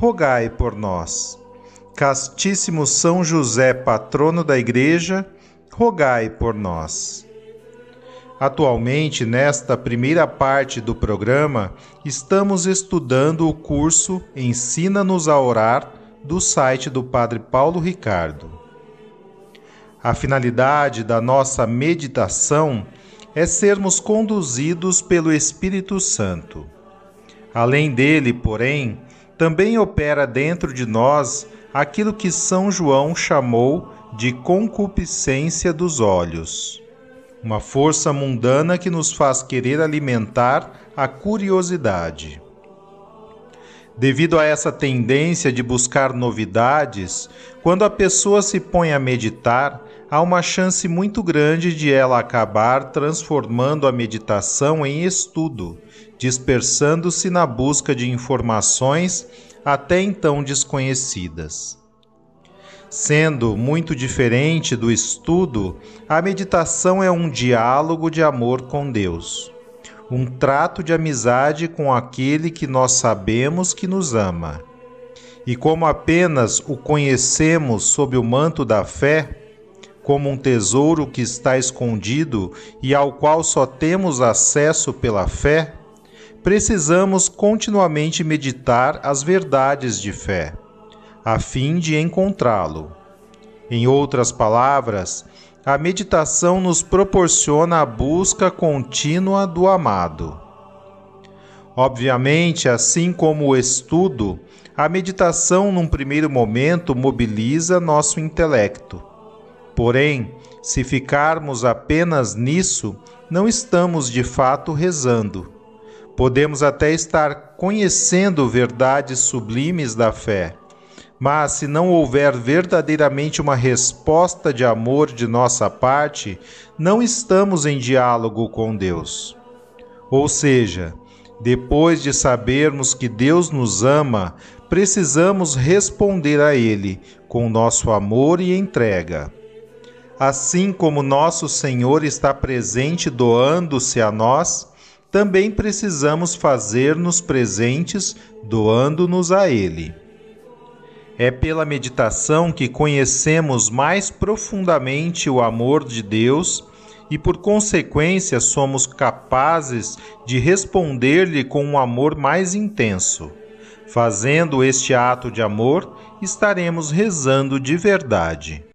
rogai por nós. Castíssimo São José, patrono da Igreja, rogai por nós. Atualmente, nesta primeira parte do programa, estamos estudando o curso Ensina-nos a Orar do site do Padre Paulo Ricardo. A finalidade da nossa meditação é sermos conduzidos pelo Espírito Santo. Além dele, porém, também opera dentro de nós aquilo que São João chamou de concupiscência dos olhos, uma força mundana que nos faz querer alimentar a curiosidade. Devido a essa tendência de buscar novidades, quando a pessoa se põe a meditar, há uma chance muito grande de ela acabar transformando a meditação em estudo, dispersando-se na busca de informações até então desconhecidas. Sendo muito diferente do estudo, a meditação é um diálogo de amor com Deus, um trato de amizade com aquele que nós sabemos que nos ama. E como apenas o conhecemos sob o manto da fé, como um tesouro que está escondido e ao qual só temos acesso pela fé, precisamos continuamente meditar as verdades de fé, a fim de encontrá-lo. Em outras palavras, a meditação nos proporciona a busca contínua do amado. Obviamente, assim como o estudo, a meditação, num primeiro momento, mobiliza nosso intelecto. Porém, se ficarmos apenas nisso, não estamos de fato rezando Podemos até estar conhecendo verdades sublimes da fé, mas se não houver verdadeiramente uma resposta de amor de nossa parte, não estamos em diálogo com Deus. Ou seja, depois de sabermos que Deus nos ama, precisamos responder a Ele com nosso amor e entrega. Assim como nosso Senhor está presente doando-se a nós, também precisamos fazer-nos presentes doando-nos a Ele. É pela meditação que conhecemos mais profundamente o amor de Deus e, por consequência, somos capazes de responder-lhe com um amor mais intenso. Fazendo este ato de amor, estaremos rezando de verdade.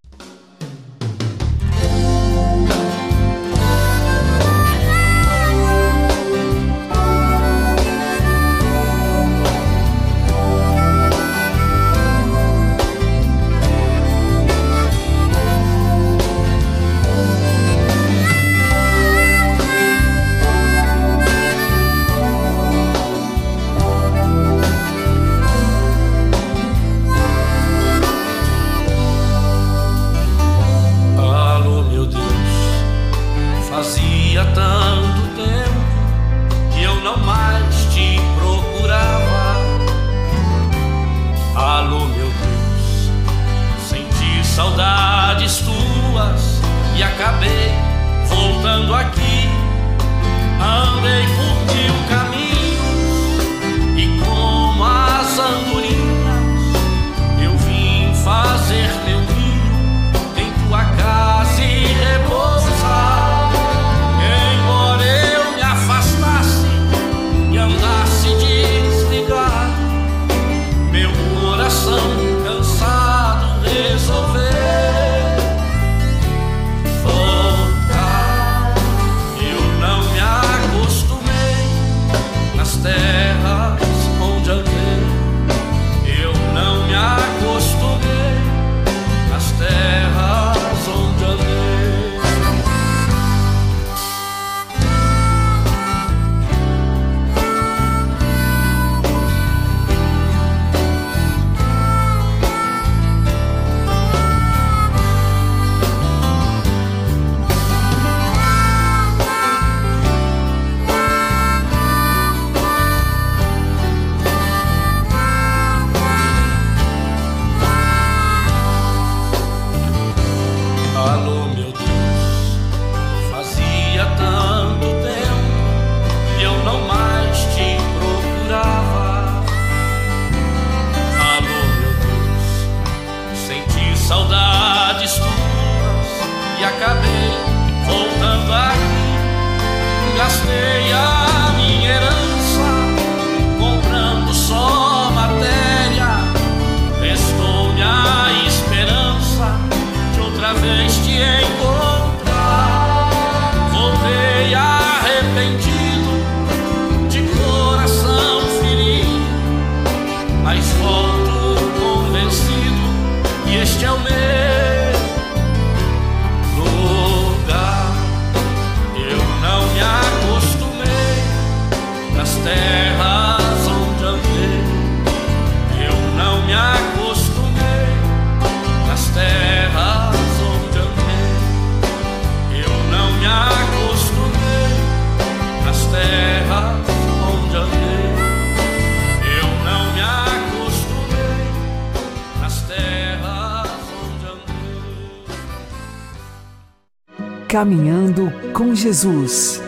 Com Jesus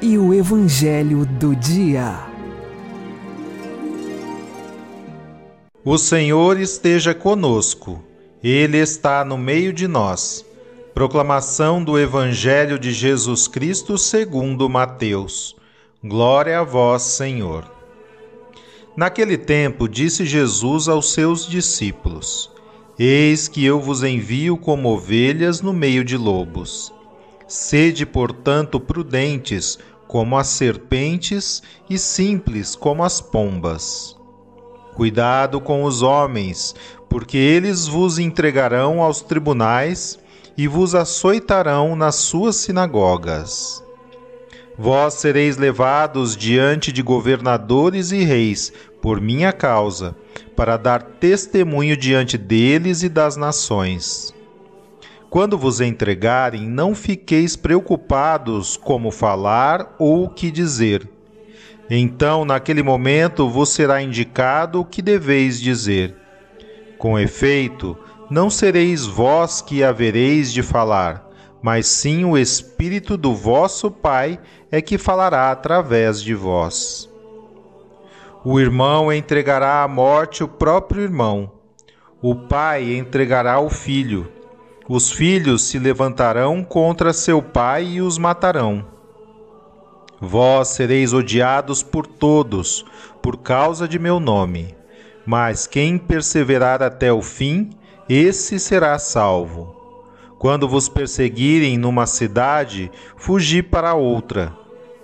e o Evangelho do Dia. O Senhor esteja conosco, Ele está no meio de nós. Proclamação do Evangelho de Jesus Cristo segundo Mateus. Glória a vós, Senhor. Naquele tempo disse Jesus aos seus discípulos: Eis que eu vos envio como ovelhas no meio de lobos. Sede, portanto, prudentes como as serpentes e simples como as pombas. Cuidado com os homens, porque eles vos entregarão aos tribunais e vos açoitarão nas suas sinagogas. Vós sereis levados diante de governadores e reis por minha causa, para dar testemunho diante deles e das nações. Quando vos entregarem, não fiqueis preocupados como falar ou o que dizer. Então, naquele momento, vos será indicado o que deveis dizer. Com efeito, não sereis vós que havereis de falar, mas sim o Espírito do vosso Pai é que falará através de vós. O irmão entregará à morte o próprio irmão. O pai entregará o filho. Os filhos se levantarão contra seu pai e os matarão. Vós sereis odiados por todos, por causa de meu nome. Mas quem perseverar até o fim, esse será salvo. Quando vos perseguirem numa cidade, fugi para outra.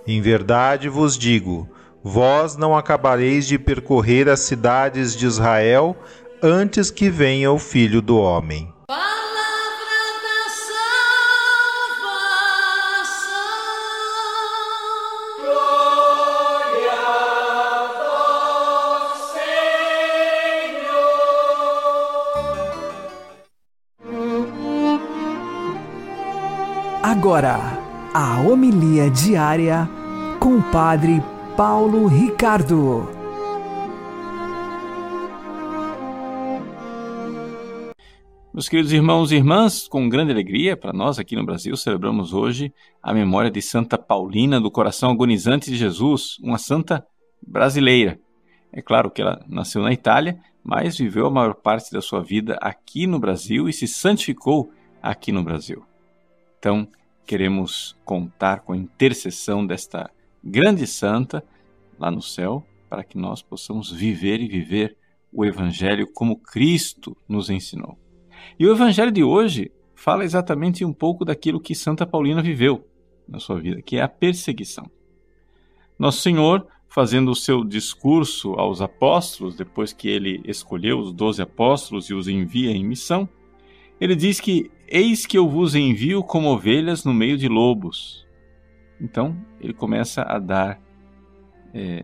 Em verdade vos digo: vós não acabareis de percorrer as cidades de Israel antes que venha o Filho do Homem. Agora, a homilia diária com o Padre Paulo Ricardo. Meus queridos irmãos e irmãs, com grande alegria para nós aqui no Brasil, celebramos hoje a memória de Santa Paulina do Coração Agonizante de Jesus, uma santa brasileira. É claro que ela nasceu na Itália, mas viveu a maior parte da sua vida aqui no Brasil e se santificou aqui no Brasil. Então, queremos contar com a intercessão desta grande santa lá no céu, para que nós possamos viver e viver o Evangelho como Cristo nos ensinou. E o Evangelho de hoje fala exatamente um pouco daquilo que Santa Paulina viveu na sua vida, que é a perseguição. Nosso Senhor, fazendo o seu discurso aos apóstolos, depois que ele escolheu os doze apóstolos e os envia em missão, ele diz que Eis que eu vos envio como ovelhas no meio de lobos. Então, ele começa a dar é,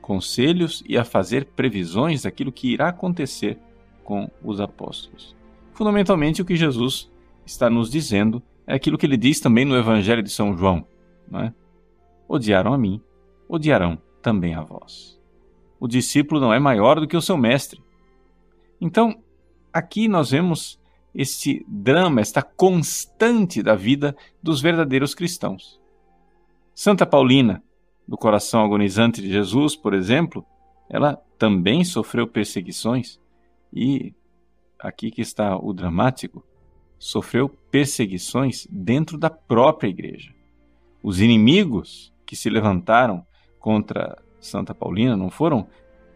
conselhos e a fazer previsões daquilo que irá acontecer com os apóstolos. Fundamentalmente, o que Jesus está nos dizendo é aquilo que ele diz também no Evangelho de São João: é? Odiaram a mim, odiarão também a vós. O discípulo não é maior do que o seu mestre. Então, aqui nós vemos este drama, esta constante da vida dos verdadeiros cristãos. Santa Paulina, do coração agonizante de Jesus, por exemplo, ela também sofreu perseguições e aqui que está o dramático, sofreu perseguições dentro da própria igreja. Os inimigos que se levantaram contra Santa Paulina não foram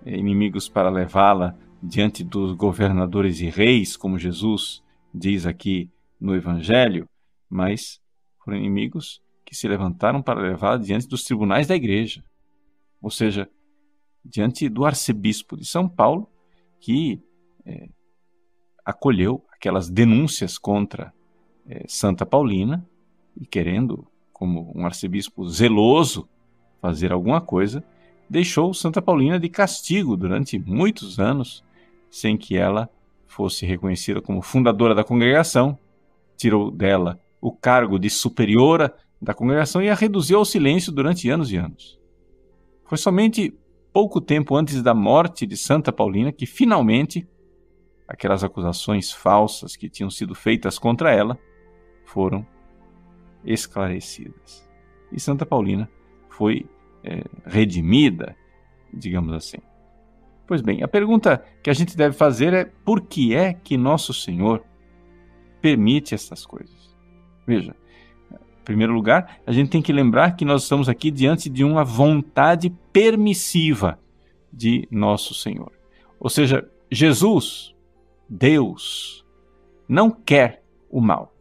eh, inimigos para levá-la diante dos governadores e reis, como Jesus diz aqui no Evangelho, mas foram inimigos que se levantaram para levá-la diante dos tribunais da igreja. Ou seja, diante do arcebispo de São Paulo, que é, acolheu aquelas denúncias contra é, Santa Paulina e querendo, como um arcebispo zeloso, fazer alguma coisa, deixou Santa Paulina de castigo durante muitos anos, sem que ela fosse reconhecida como fundadora da congregação, tirou dela o cargo de superiora da congregação e a reduziu ao silêncio durante anos e anos. Foi somente pouco tempo antes da morte de Santa Paulina que finalmente aquelas acusações falsas que tinham sido feitas contra ela foram esclarecidas. E Santa Paulina foi é, redimida, digamos assim. Pois bem, a pergunta que a gente deve fazer é por que é que nosso Senhor permite essas coisas? Veja, primeiro lugar, a gente tem que lembrar que nós estamos aqui diante de uma vontade permissiva de nosso Senhor. Ou seja, Jesus, Deus, não quer o mal.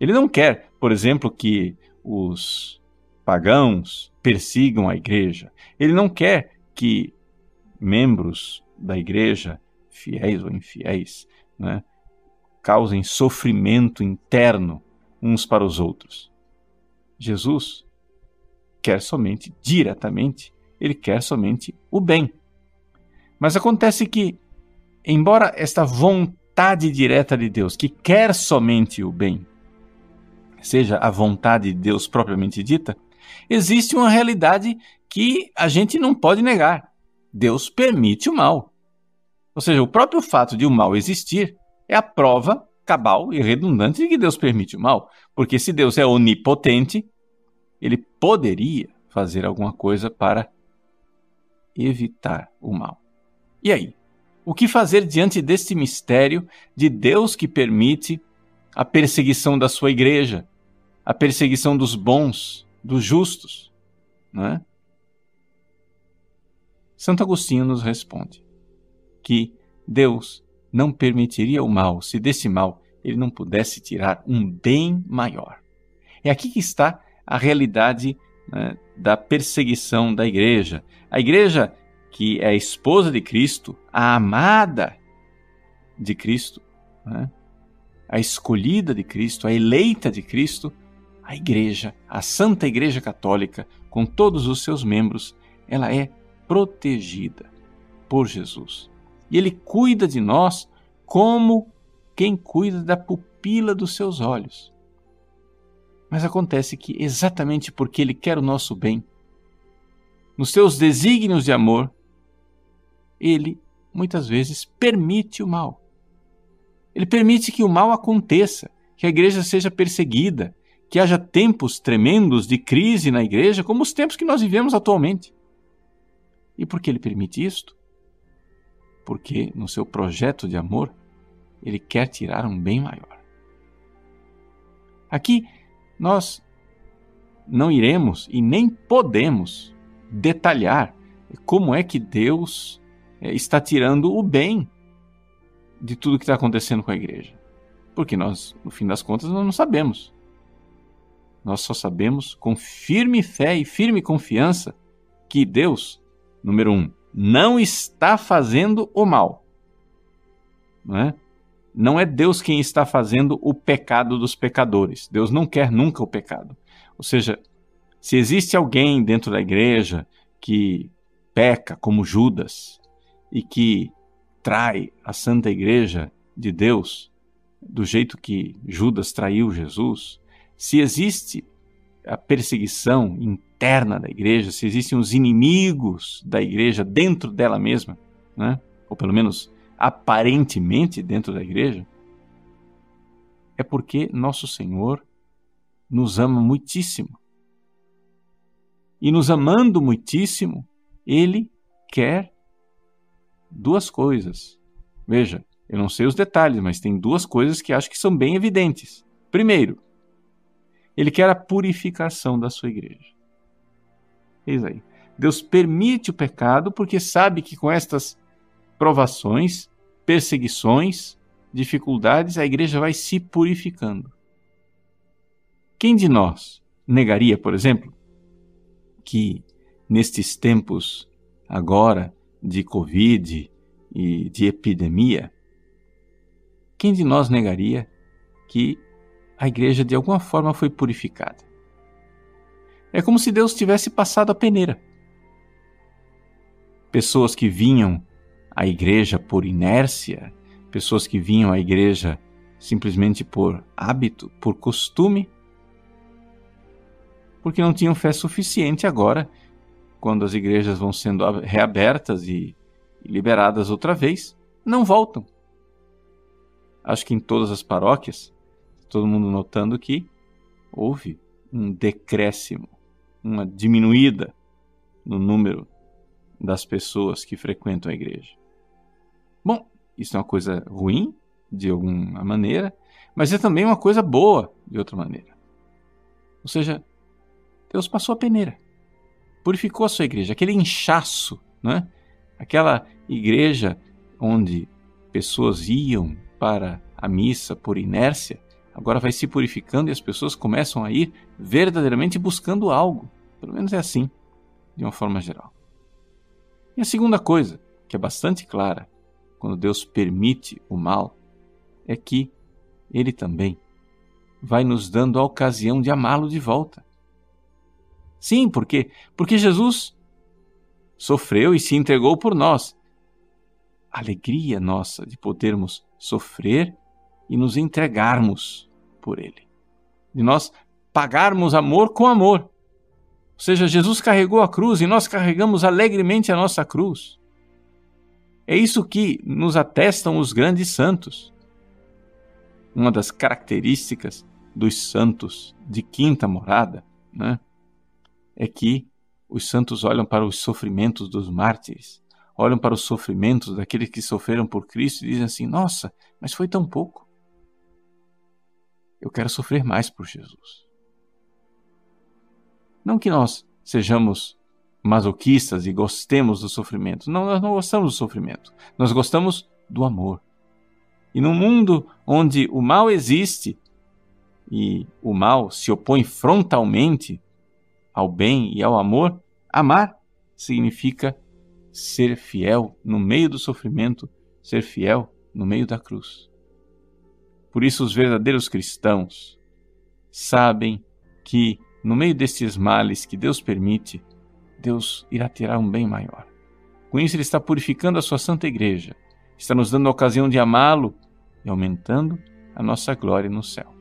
Ele não quer, por exemplo, que os pagãos persigam a igreja. Ele não quer que membros da igreja, fiéis ou infiéis, né, causem sofrimento interno uns para os outros. Jesus quer somente, diretamente, ele quer somente o bem. Mas acontece que, embora esta vontade direta de Deus, que quer somente o bem, seja a vontade de Deus propriamente dita, existe uma realidade que a gente não pode negar. Deus permite o mal. Ou seja, o próprio fato de o mal existir é a prova cabal e redundante de que Deus permite o mal. Porque se Deus é onipotente, ele poderia fazer alguma coisa para evitar o mal. E aí? O que fazer diante deste mistério de Deus que permite a perseguição da sua igreja, a perseguição dos bons, dos justos? Não é? Santo Agostinho nos responde que Deus não permitiria o mal se desse mal ele não pudesse tirar um bem maior. É aqui que está a realidade né, da perseguição da igreja. A igreja, que é a esposa de Cristo, a amada de Cristo, né, a escolhida de Cristo, a eleita de Cristo, a igreja, a Santa Igreja Católica, com todos os seus membros, ela é protegida por Jesus. E ele cuida de nós como quem cuida da pupila dos seus olhos. Mas acontece que, exatamente porque Ele quer o nosso bem, nos seus desígnios de amor, Ele muitas vezes permite o mal. Ele permite que o mal aconteça, que a igreja seja perseguida, que haja tempos tremendos de crise na igreja, como os tempos que nós vivemos atualmente. E por que ele permite isto? Porque no seu projeto de amor, ele quer tirar um bem maior. Aqui nós não iremos e nem podemos detalhar como é que Deus é, está tirando o bem de tudo que está acontecendo com a igreja. Porque nós, no fim das contas, nós não sabemos. Nós só sabemos com firme fé e firme confiança que Deus, número um, não está fazendo o mal. Não é? não é Deus quem está fazendo o pecado dos pecadores. Deus não quer nunca o pecado. Ou seja, se existe alguém dentro da igreja que peca como Judas e que trai a santa igreja de Deus do jeito que Judas traiu Jesus, se existe a perseguição interna da igreja, se existem os inimigos da igreja dentro dela mesma, né? ou pelo menos aparentemente dentro da igreja, é porque nosso Senhor nos ama muitíssimo. E nos amando muitíssimo, Ele quer duas coisas. Veja, Eu não sei os detalhes, mas tem duas coisas que acho que são bem evidentes. Primeiro, ele quer a purificação da sua igreja. Eis aí. Deus permite o pecado porque sabe que com estas provações, perseguições, dificuldades, a igreja vai se purificando. Quem de nós negaria, por exemplo, que nestes tempos agora de Covid e de epidemia, quem de nós negaria que a igreja de alguma forma foi purificada? É como se Deus tivesse passado a peneira. Pessoas que vinham à igreja por inércia, pessoas que vinham à igreja simplesmente por hábito, por costume, porque não tinham fé suficiente agora, quando as igrejas vão sendo reabertas e liberadas outra vez, não voltam acho que em todas as paróquias, todo mundo notando que houve um decréscimo, uma diminuída no número das pessoas que frequentam a igreja. Bom, isso é uma coisa ruim, de alguma maneira, mas é também uma coisa boa, de outra maneira. Ou seja, Deus passou a peneira, purificou a sua igreja, aquele inchaço, né? aquela igreja onde pessoas iam para a missa por inércia, agora vai se purificando e as pessoas começam a ir verdadeiramente buscando algo. Pelo menos é assim, de uma forma geral. E a segunda coisa, que é bastante clara, quando Deus permite o mal, é que Ele também vai nos dando a ocasião de amá-lo de volta. Sim, por quê? Porque Jesus sofreu e se entregou por nós. A alegria nossa de podermos sofrer e nos entregarmos por Ele. De nós pagarmos amor com amor. Ou seja, Jesus carregou a cruz e nós carregamos alegremente a nossa cruz. É isso que nos atestam os grandes santos. Uma das características dos santos de quinta morada né, é que os santos olham para os sofrimentos dos mártires olham para os sofrimentos daqueles que sofreram por Cristo e dizem assim: Nossa, mas foi tão pouco. Eu quero sofrer mais por Jesus. Não que nós sejamos masoquistas e gostemos do sofrimento. Não, nós não gostamos do sofrimento. Nós gostamos do amor. E num mundo onde o mal existe e o mal se opõe frontalmente ao bem e ao amor, amar significa ser fiel no meio do sofrimento, ser fiel no meio da cruz. Por isso, os verdadeiros cristãos sabem que, no meio destes males que Deus permite, Deus irá tirar um bem maior. Com isso, Ele está purificando a sua santa igreja, está nos dando a ocasião de amá-lo e aumentando a nossa glória no céu.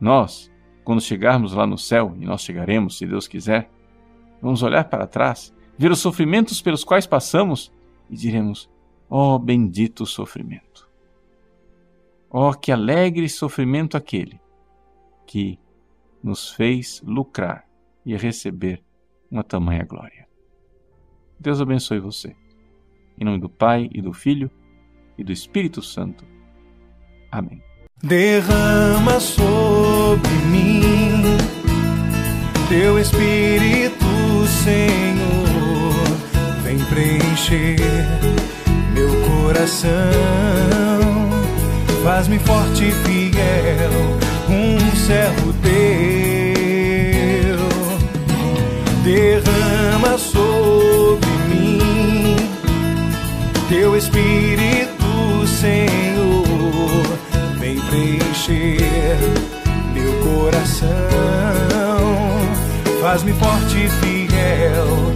Nós, quando chegarmos lá no céu, e nós chegaremos, se Deus quiser, vamos olhar para trás ver os sofrimentos pelos quais passamos e diremos: Ó oh, bendito sofrimento! Oh, que alegre sofrimento aquele que nos fez lucrar e receber uma tamanha glória. Deus abençoe você. Em nome do Pai e do Filho e do Espírito Santo. Amém. Derrama sobre mim teu Espírito, Senhor vem preencher meu coração. Faz-me forte e fiel, um servo teu. Derrama sobre mim teu Espírito, Senhor. Vem preencher meu coração. Faz-me forte e fiel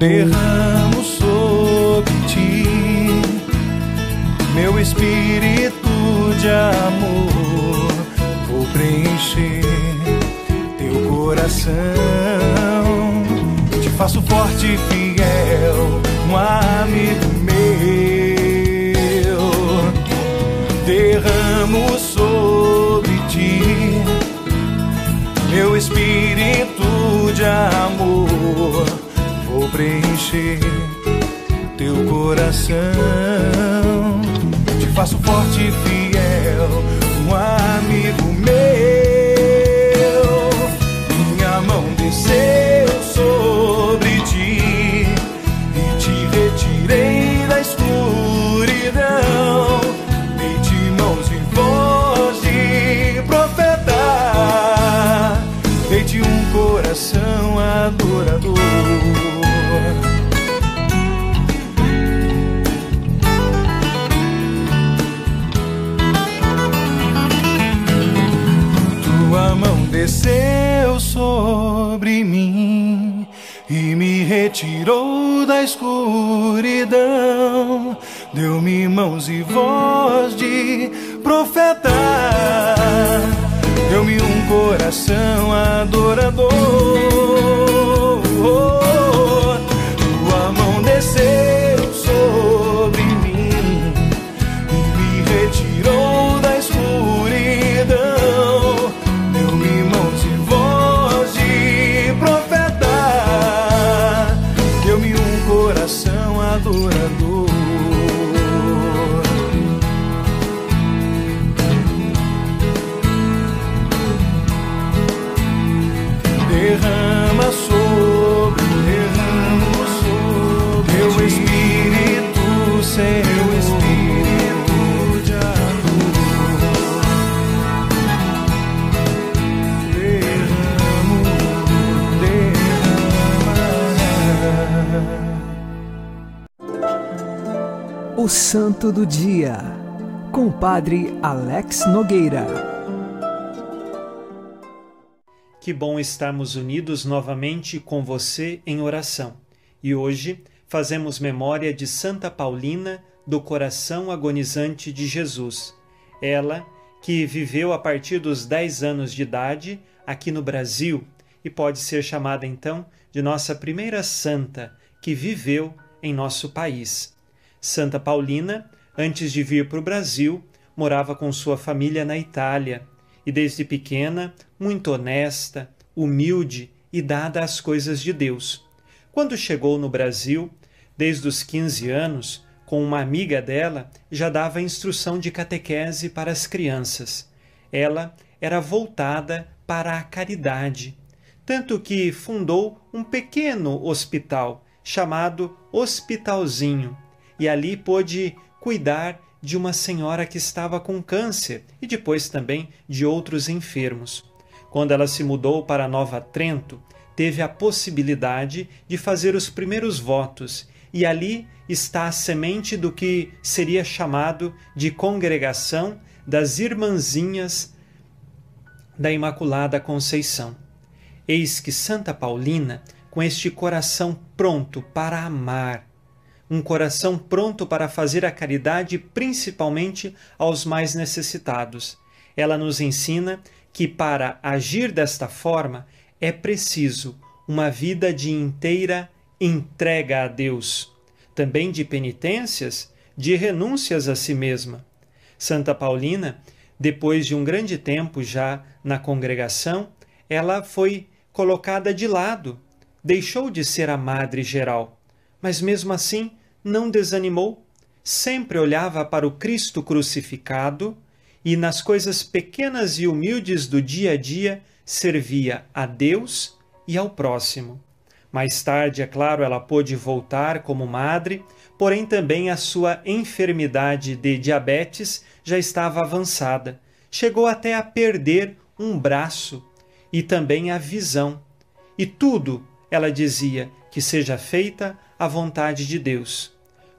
derramo sobre ti meu espírito de amor. Vou preencher teu coração, te faço forte e fiel, um amigo meu. Derramo sobre ti meu espírito de amor. Preencher teu coração. Te faço forte e fiel, me retirou da escuridão. Deu-me mãos e voz de profeta. Deu-me um coração adorador. O Santo do Dia, com o Padre Alex Nogueira. Que bom estarmos unidos novamente com você em oração. E hoje fazemos memória de Santa Paulina do Coração Agonizante de Jesus. Ela que viveu a partir dos 10 anos de idade aqui no Brasil e pode ser chamada então de nossa primeira santa que viveu em nosso país. Santa Paulina, antes de vir para o Brasil, morava com sua família na Itália e desde pequena, muito honesta, humilde e dada às coisas de Deus. Quando chegou no Brasil, desde os 15 anos, com uma amiga dela, já dava instrução de catequese para as crianças. Ela era voltada para a caridade, tanto que fundou um pequeno hospital chamado Hospitalzinho, e ali pôde cuidar de uma senhora que estava com câncer e depois também de outros enfermos. Quando ela se mudou para Nova Trento, teve a possibilidade de fazer os primeiros votos, e ali está a semente do que seria chamado de Congregação das Irmãzinhas da Imaculada Conceição. Eis que Santa Paulina, com este coração pronto para amar, um coração pronto para fazer a caridade principalmente aos mais necessitados. Ela nos ensina que para agir desta forma é preciso uma vida de inteira entrega a Deus, também de penitências, de renúncias a si mesma. Santa Paulina, depois de um grande tempo já na congregação, ela foi colocada de lado, deixou de ser a madre geral, mas mesmo assim não desanimou, sempre olhava para o Cristo crucificado e, nas coisas pequenas e humildes do dia a dia, servia a Deus e ao próximo. Mais tarde, é claro, ela pôde voltar como madre, porém também a sua enfermidade de diabetes já estava avançada. Chegou até a perder um braço e também a visão. E tudo, ela dizia, que seja feita a vontade de Deus.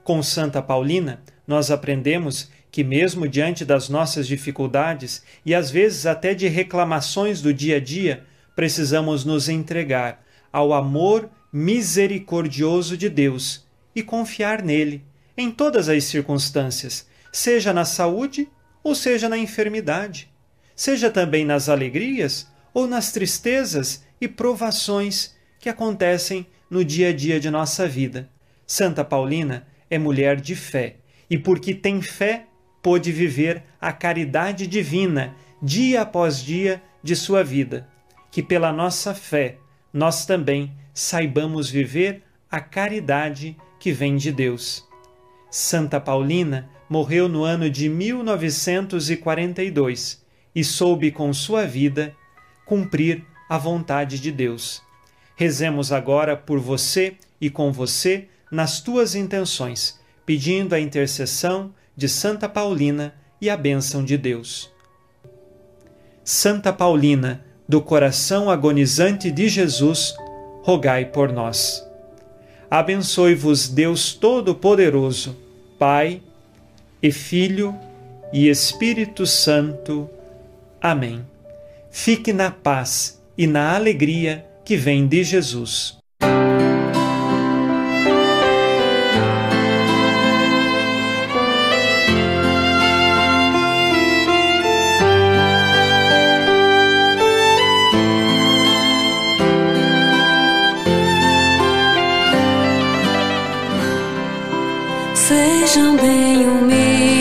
Com Santa Paulina, nós aprendemos que, mesmo diante das nossas dificuldades e às vezes até de reclamações do dia a dia, precisamos nos entregar ao amor misericordioso de Deus e confiar nele em todas as circunstâncias, seja na saúde ou seja na enfermidade, seja também nas alegrias ou nas tristezas e provações que acontecem no dia a dia de nossa vida. Santa Paulina é mulher de fé e, porque tem fé, pôde viver a caridade divina dia após dia de sua vida. Que pela nossa fé nós também saibamos viver a caridade que vem de Deus. Santa Paulina morreu no ano de 1942 e soube com sua vida cumprir a vontade de Deus. Rezemos agora por você e com você nas tuas intenções, pedindo a intercessão de Santa Paulina e a bênção de Deus. Santa Paulina, do coração agonizante de Jesus, rogai por nós. Abençoe-vos Deus Todo-Poderoso, Pai e Filho e Espírito Santo. Amém. Fique na paz e na alegria que vem de Jesus. Sejam bem humildes,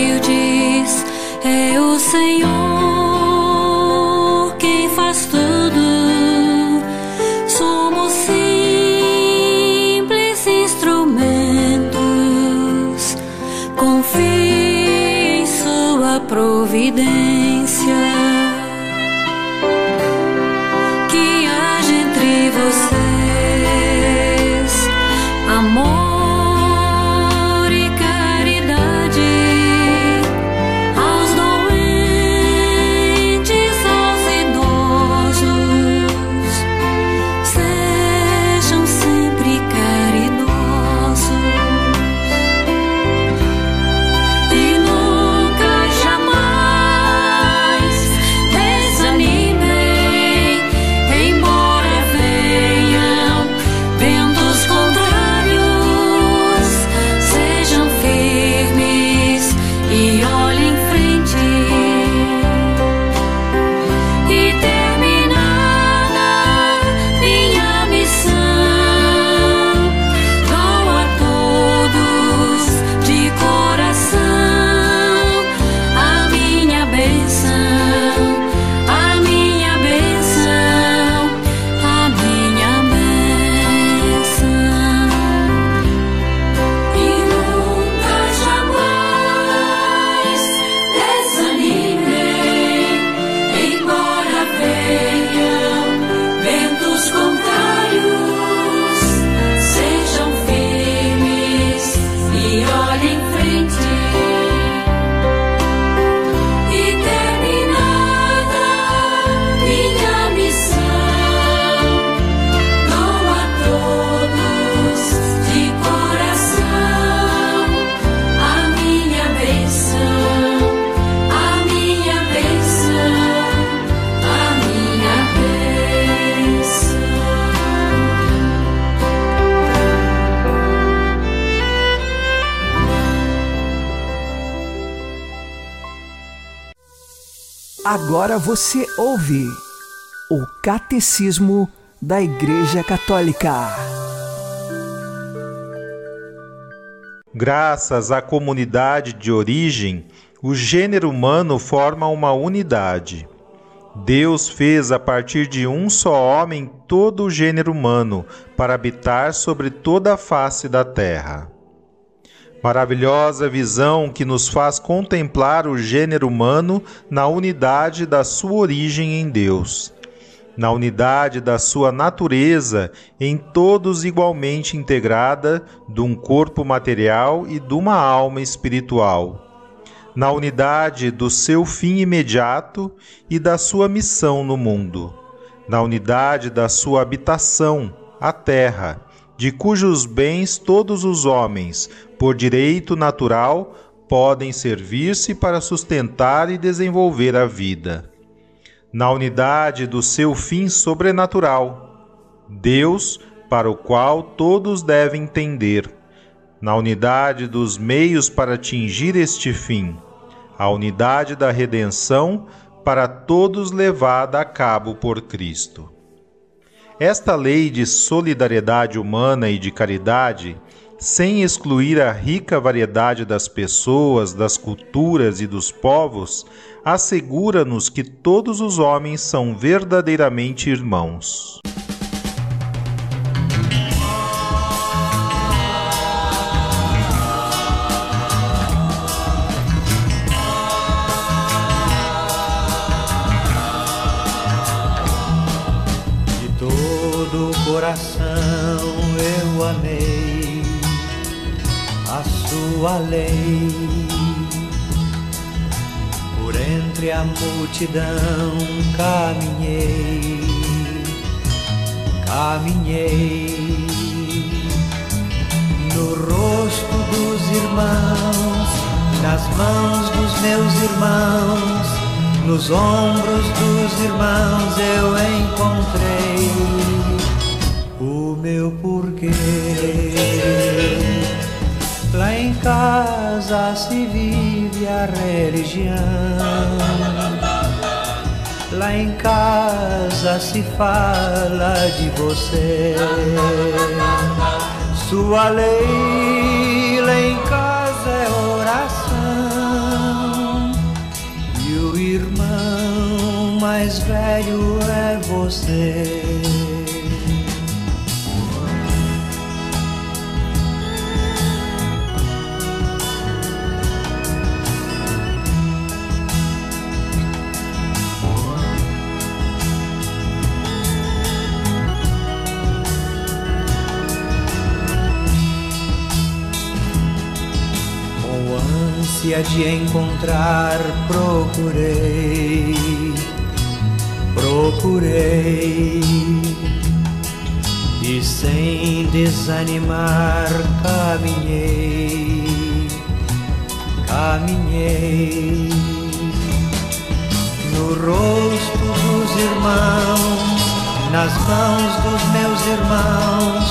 Agora você ouve o Catecismo da Igreja Católica. Graças à comunidade de origem, o gênero humano forma uma unidade. Deus fez a partir de um só homem todo o gênero humano para habitar sobre toda a face da terra. Maravilhosa visão que nos faz contemplar o gênero humano na unidade da sua origem em Deus, na unidade da sua natureza em todos igualmente integrada de um corpo material e de uma alma espiritual, na unidade do seu fim imediato e da sua missão no mundo, na unidade da sua habitação, a terra de cujos bens todos os homens, por direito natural, podem servir-se para sustentar e desenvolver a vida. Na unidade do seu fim sobrenatural, Deus, para o qual todos devem tender, na unidade dos meios para atingir este fim, a unidade da redenção para todos levada a cabo por Cristo. Esta lei de solidariedade humana e de caridade, sem excluir a rica variedade das pessoas, das culturas e dos povos, assegura-nos que todos os homens são verdadeiramente irmãos. Coração eu amei a sua lei. Por entre a multidão caminhei, caminhei no rosto dos irmãos, nas mãos dos meus irmãos, nos ombros dos irmãos eu encontrei meu porquê. Lá em casa se vive a religião. Lá em casa se fala de você. Sua lei lá em casa é oração. E o irmão mais velho é você. Com ânsia de encontrar, procurei, procurei. E sem desanimar, caminhei, caminhei. No rosto dos irmãos, nas mãos dos meus irmãos,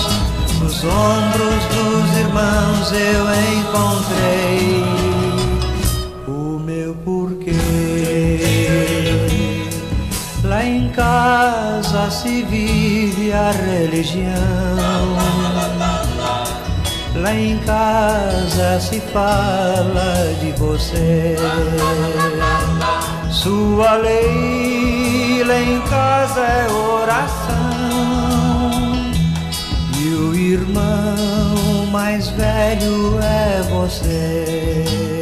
nos ombros dos irmãos eu encontrei casa se vive a religião. Lá em casa se fala de você. Sua lei lá em casa é oração. E o irmão mais velho é você.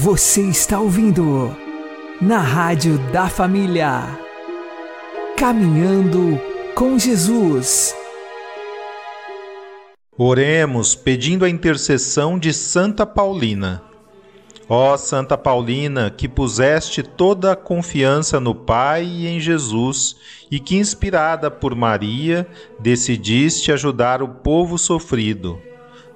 Você está ouvindo na Rádio da Família. Caminhando com Jesus. Oremos pedindo a intercessão de Santa Paulina. Ó Santa Paulina, que puseste toda a confiança no Pai e em Jesus, e que, inspirada por Maria, decidiste ajudar o povo sofrido.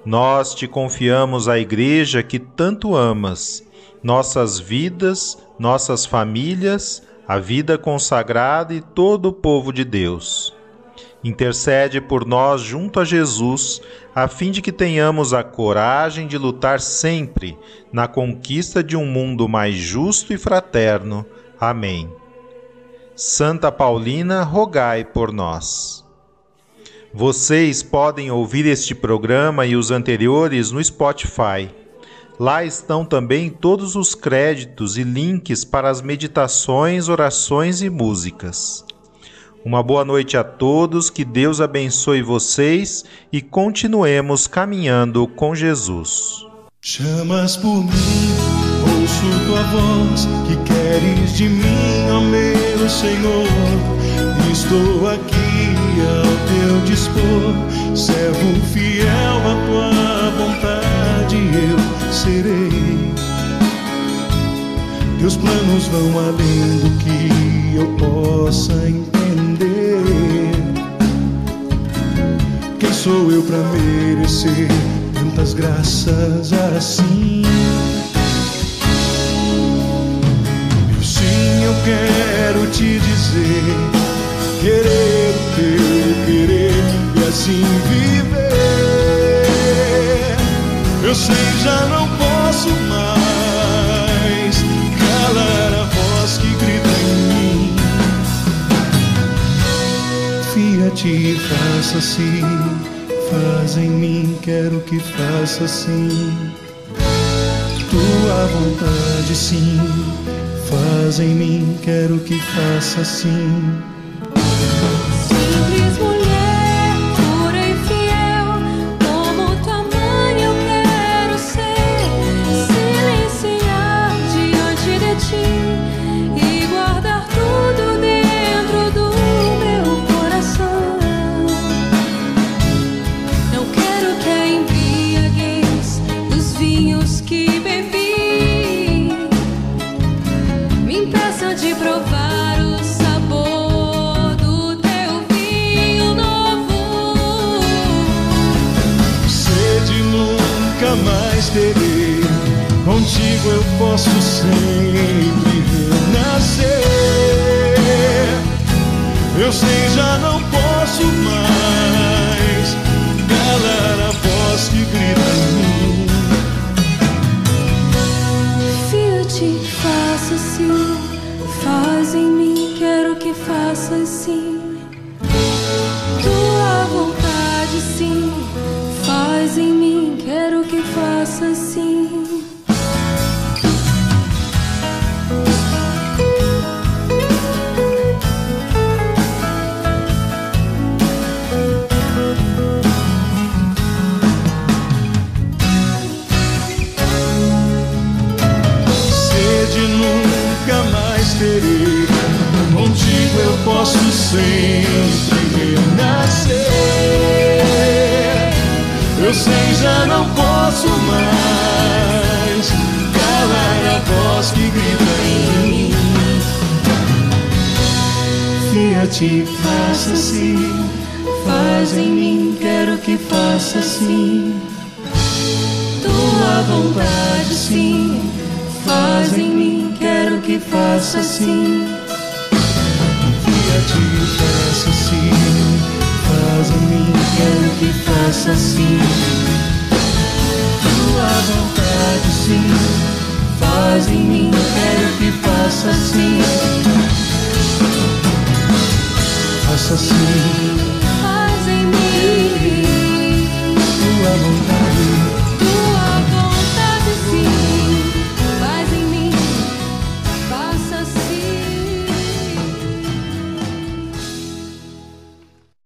Nós te confiamos a Igreja que tanto amas, nossas vidas, nossas famílias, a vida consagrada e todo o povo de Deus. Intercede por nós junto a Jesus, a fim de que tenhamos a coragem de lutar sempre na conquista de um mundo mais justo e fraterno. Amém. Santa Paulina, rogai por nós. Vocês podem ouvir este programa e os anteriores no Spotify. Lá estão também todos os créditos e links para as meditações, orações e músicas. Uma boa noite a todos, que Deus abençoe vocês e continuemos caminhando com Jesus. Chamas por mim, ouço tua voz, que queres de mim, ó meu Senhor. Estou aqui ao teu dispor, servo fiel à tua vontade, eu serei. Teus planos vão além do que eu possa entender. Quem sou eu para merecer tantas graças assim? Eu sim, eu quero te dizer, querer o teu querer e assim viver. Eu sei, já não posso mais calar a voz que grita em mim. Fia-te, faça assim, faz em mim, quero que faça assim. Tua vontade, sim, faz em mim, quero que faça assim. Sempre renascer. Eu sei, já não posso mais calar a voz que grita em mim. Fia-te, faça assim, faz em mim, quero que faça assim. Tua vontade, sim, faz em mim, quero que faça assim. Faça assim. Tua vontade, sim, faz em mim, quero que faça assim. Faça assim,